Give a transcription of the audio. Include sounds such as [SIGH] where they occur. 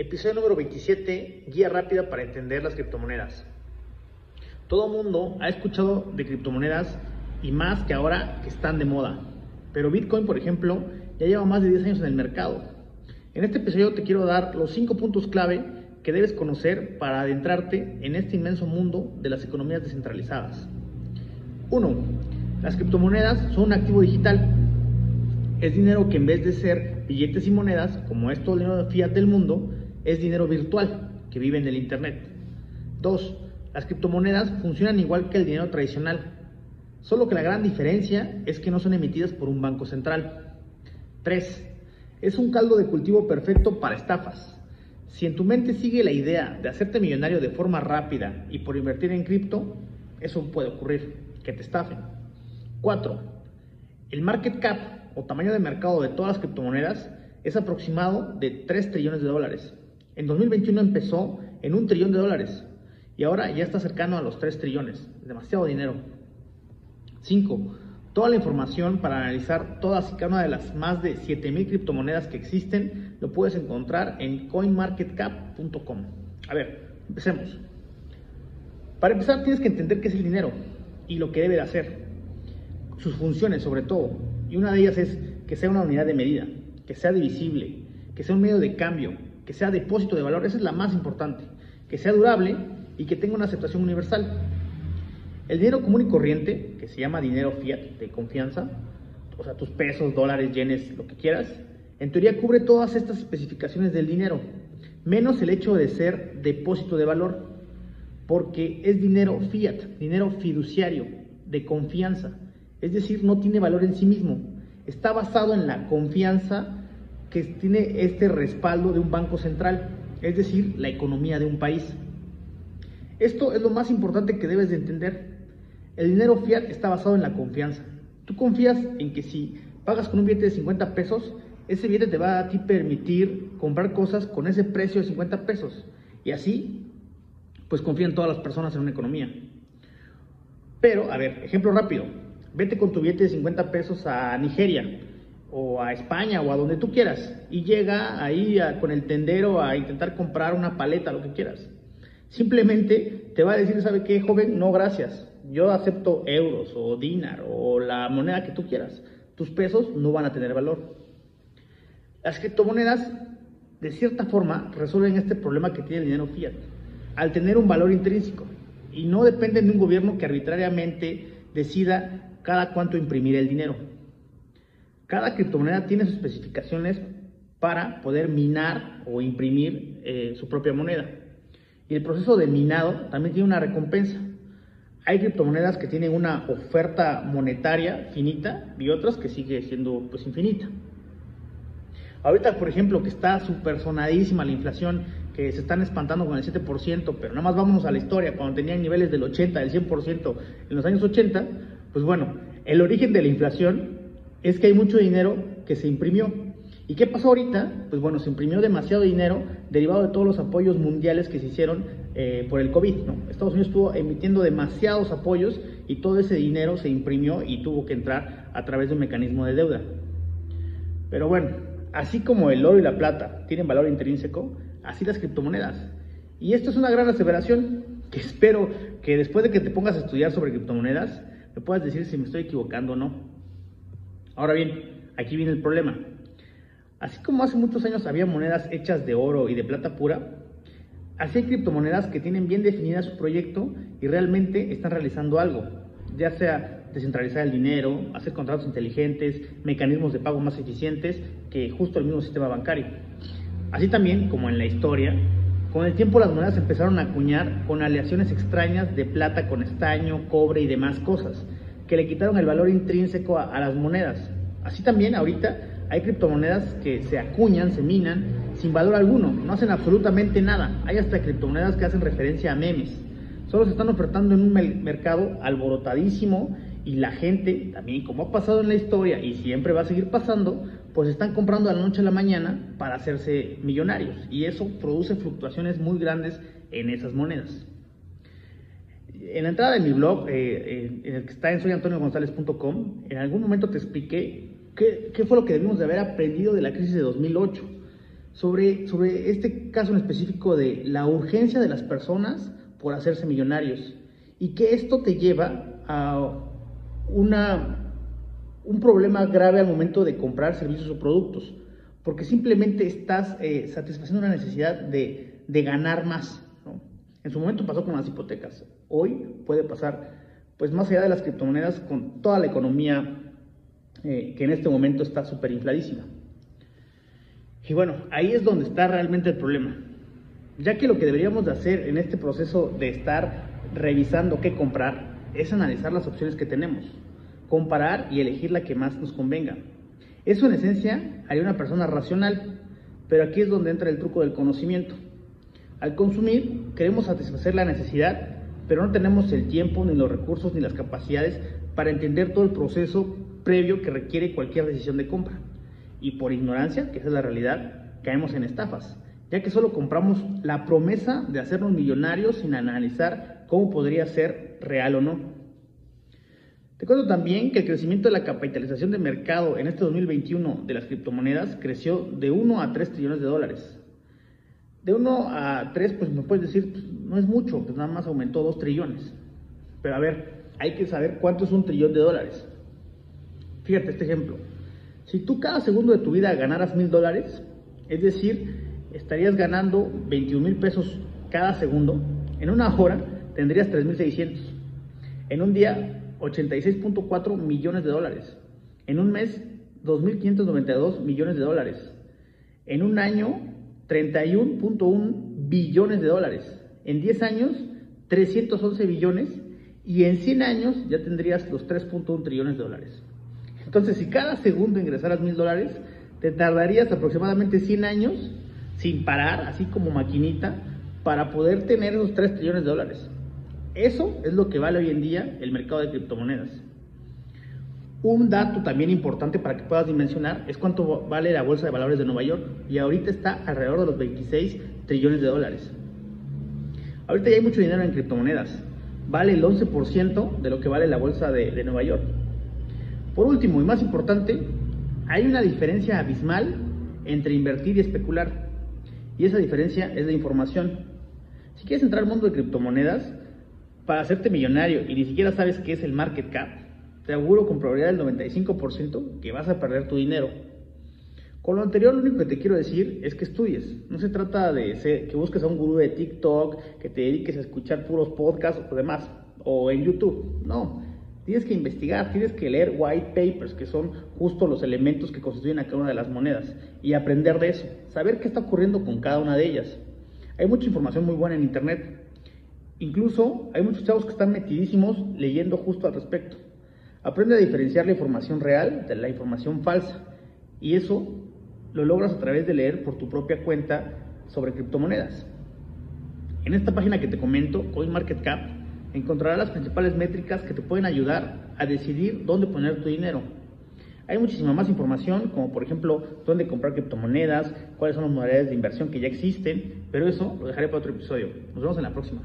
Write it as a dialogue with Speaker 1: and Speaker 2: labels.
Speaker 1: Episodio número 27, guía rápida para entender las criptomonedas. Todo mundo ha escuchado de criptomonedas y más que ahora que están de moda. Pero Bitcoin, por ejemplo, ya lleva más de 10 años en el mercado. En este episodio te quiero dar los 5 puntos clave que debes conocer para adentrarte en este inmenso mundo de las economías descentralizadas. 1. Las criptomonedas son un activo digital es dinero que en vez de ser billetes y monedas, como es todo el dinero de fiat del mundo, es dinero virtual que vive en el Internet. 2. Las criptomonedas funcionan igual que el dinero tradicional, solo que la gran diferencia es que no son emitidas por un banco central. 3. Es un caldo de cultivo perfecto para estafas. Si en tu mente sigue la idea de hacerte millonario de forma rápida y por invertir en cripto, eso puede ocurrir, que te estafen. 4. El market cap o tamaño de mercado de todas las criptomonedas es aproximado de 3 trillones de dólares. En 2021 empezó en un trillón de dólares y ahora ya está cercano a los 3 trillones. Demasiado dinero. 5. Toda la información para analizar todas y cada una de las más de 7000 criptomonedas que existen lo puedes encontrar en coinmarketcap.com. A ver, empecemos. Para empezar tienes que entender qué es el dinero y lo que debe de hacer. Sus funciones sobre todo. Y una de ellas es que sea una unidad de medida, que sea divisible, que sea un medio de cambio, que sea depósito de valor, esa es la más importante, que sea durable y que tenga una aceptación universal. El dinero común y corriente, que se llama dinero fiat de confianza, o sea, tus pesos, dólares, yenes, lo que quieras, en teoría cubre todas estas especificaciones del dinero, menos el hecho de ser depósito de valor, porque es dinero fiat, dinero fiduciario, de confianza. Es decir, no tiene valor en sí mismo. Está basado en la confianza que tiene este respaldo de un banco central, es decir, la economía de un país. Esto es lo más importante que debes de entender. El dinero fiat está basado en la confianza. Tú confías en que si pagas con un billete de 50 pesos, ese billete te va a ti permitir comprar cosas con ese precio de 50 pesos. Y así, pues confían todas las personas en una economía. Pero, a ver, ejemplo rápido vete con tu billete de 50 pesos a Nigeria o a España o a donde tú quieras y llega ahí con el tendero a intentar comprar una paleta, lo que quieras. Simplemente te va a decir, ¿sabe qué, joven? No, gracias. Yo acepto euros o dinar o la moneda que tú quieras. Tus pesos no van a tener valor. Las criptomonedas, de cierta forma, resuelven este problema que tiene el dinero fiat, al tener un valor intrínseco y no dependen de un gobierno que arbitrariamente decida cada cuánto imprimir el dinero. Cada criptomoneda tiene sus especificaciones para poder minar o imprimir eh, su propia moneda. Y el proceso de minado también tiene una recompensa. Hay criptomonedas que tienen una oferta monetaria finita y otras que sigue siendo pues infinita. Ahorita, por ejemplo, que está súper sonadísima la inflación, que se están espantando con el 7%, pero nada más vámonos a la historia, cuando tenían niveles del 80, del 100% en los años 80, pues bueno, el origen de la inflación es que hay mucho dinero que se imprimió. ¿Y qué pasó ahorita? Pues bueno, se imprimió demasiado dinero derivado de todos los apoyos mundiales que se hicieron eh, por el COVID. Estados Unidos estuvo emitiendo demasiados apoyos y todo ese dinero se imprimió y tuvo que entrar a través de un mecanismo de deuda. Pero bueno, así como el oro y la plata tienen valor intrínseco, así las criptomonedas. Y esto es una gran aseveración [LAUGHS] que espero que después de que te pongas a estudiar sobre criptomonedas, me puedas decir si me estoy equivocando o no. Ahora bien, aquí viene el problema. Así como hace muchos años había monedas hechas de oro y de plata pura, así hay criptomonedas que tienen bien definida su proyecto y realmente están realizando algo, ya sea descentralizar el dinero, hacer contratos inteligentes, mecanismos de pago más eficientes que justo el mismo sistema bancario. Así también, como en la historia, con el tiempo las monedas empezaron a acuñar con aleaciones extrañas de plata con estaño, cobre y demás cosas, que le quitaron el valor intrínseco a, las monedas. Así también ahorita hay criptomonedas que se acuñan, se minan sin valor alguno, no hacen absolutamente nada. Hay hasta criptomonedas que hacen referencia a memes. Solo se están ofertando en un mercado alborotadísimo y la gente, también como ha pasado en la historia y siempre va a seguir pasando, pues están comprando a la noche a la mañana para hacerse millonarios y eso produce fluctuaciones muy grandes en esas monedas. En la entrada de mi blog, eh, en el que está en soyantoniogonzalez.com, en algún momento te expliqué qué, qué fue lo que debimos de haber aprendido de la crisis de 2008. sobre, sobre este caso en específico de la urgencia de las personas por hacerse millonarios y que esto te lleva a una, un problema grave al momento de comprar servicios o productos, porque simplemente estás eh, satisfaciendo una necesidad de, de ganar más. En su momento pasó con las hipotecas, hoy puede pasar, pues más allá de las criptomonedas, con toda la economía eh, que en este momento está súper infladísima. Y bueno, ahí es donde está realmente el problema. Ya que lo que deberíamos de hacer en este proceso de estar revisando qué comprar es analizar las opciones que tenemos, comparar y elegir la que más nos convenga. Eso en esencia haría una persona racional, pero aquí es donde entra el truco del conocimiento. Al consumir queremos satisfacer la necesidad, pero no tenemos el tiempo, ni los recursos, ni las capacidades para entender todo el proceso previo que requiere cualquier decisión de compra y por ignorancia, que esa es la realidad, caemos en estafas, ya que solo compramos la promesa de hacernos millonarios sin analizar cómo podría ser real o no. Te cuento también que el crecimiento de la capitalización de mercado en este 2021 de las criptomonedas creció de 1 a 3 trillones de dólares. De 1 a 3, pues me puedes decir, pues, no es mucho, pues nada más aumentó 2 trillones. Pero a ver, hay que saber cuánto es un trillón de dólares. Fíjate este ejemplo. Si tú cada segundo de tu vida ganaras mil dólares, es decir, estarías ganando 21 mil pesos cada segundo, en una hora tendrías 3.600. En un día, 86.4 millones de dólares. En un mes, 2.592 millones de dólares. En un año, 31.1 billones de dólares. En 10 años, 311 billones. Y en 100 años ya tendrías los 3.1 trillones de dólares. Entonces, si cada segundo ingresaras mil dólares, te tardarías aproximadamente 100 años sin parar, así como maquinita, para poder tener esos 3 trillones de dólares. Eso es lo que vale hoy en día el mercado de criptomonedas. Un dato también importante para que puedas dimensionar es cuánto vale la bolsa de valores de Nueva York y ahorita está alrededor de los 26 trillones de dólares. Ahorita ya hay mucho dinero en criptomonedas. Vale el 11% de lo que vale la bolsa de, Nueva York. Por último y más importante, hay una diferencia abismal entre invertir y especular. Y esa diferencia es la información. Si quieres entrar al mundo de criptomonedas, para hacerte millonario y ni siquiera sabes qué es el market cap, te auguro con probabilidad del 95% que vas a perder tu dinero. Con lo anterior, lo único que te quiero decir es que estudies. No se trata de que busques a un gurú de TikTok, que te dediques a escuchar puros podcasts o demás, o en YouTube. No, Tienes que investigar, tienes que leer white papers, que son justo los elementos que constituyen a cada una de las monedas, y aprender de eso, saber qué está ocurriendo con cada una de ellas. Hay mucha información muy buena en Internet. Incluso hay muchos chavos que están metidísimos leyendo justo al respecto. Aprende a diferenciar la información real de la información falsa. Y eso lo logras a través de leer por tu propia cuenta sobre criptomonedas. En esta página que te comento, CoinMarketCap, encontrarás las principales métricas que te pueden ayudar a decidir dónde poner tu dinero. Hay muchísima más información, como por ejemplo dónde comprar criptomonedas, cuáles son las modalidades de inversión que ya existen, pero eso lo dejaré para otro episodio. Nos vemos en la próxima.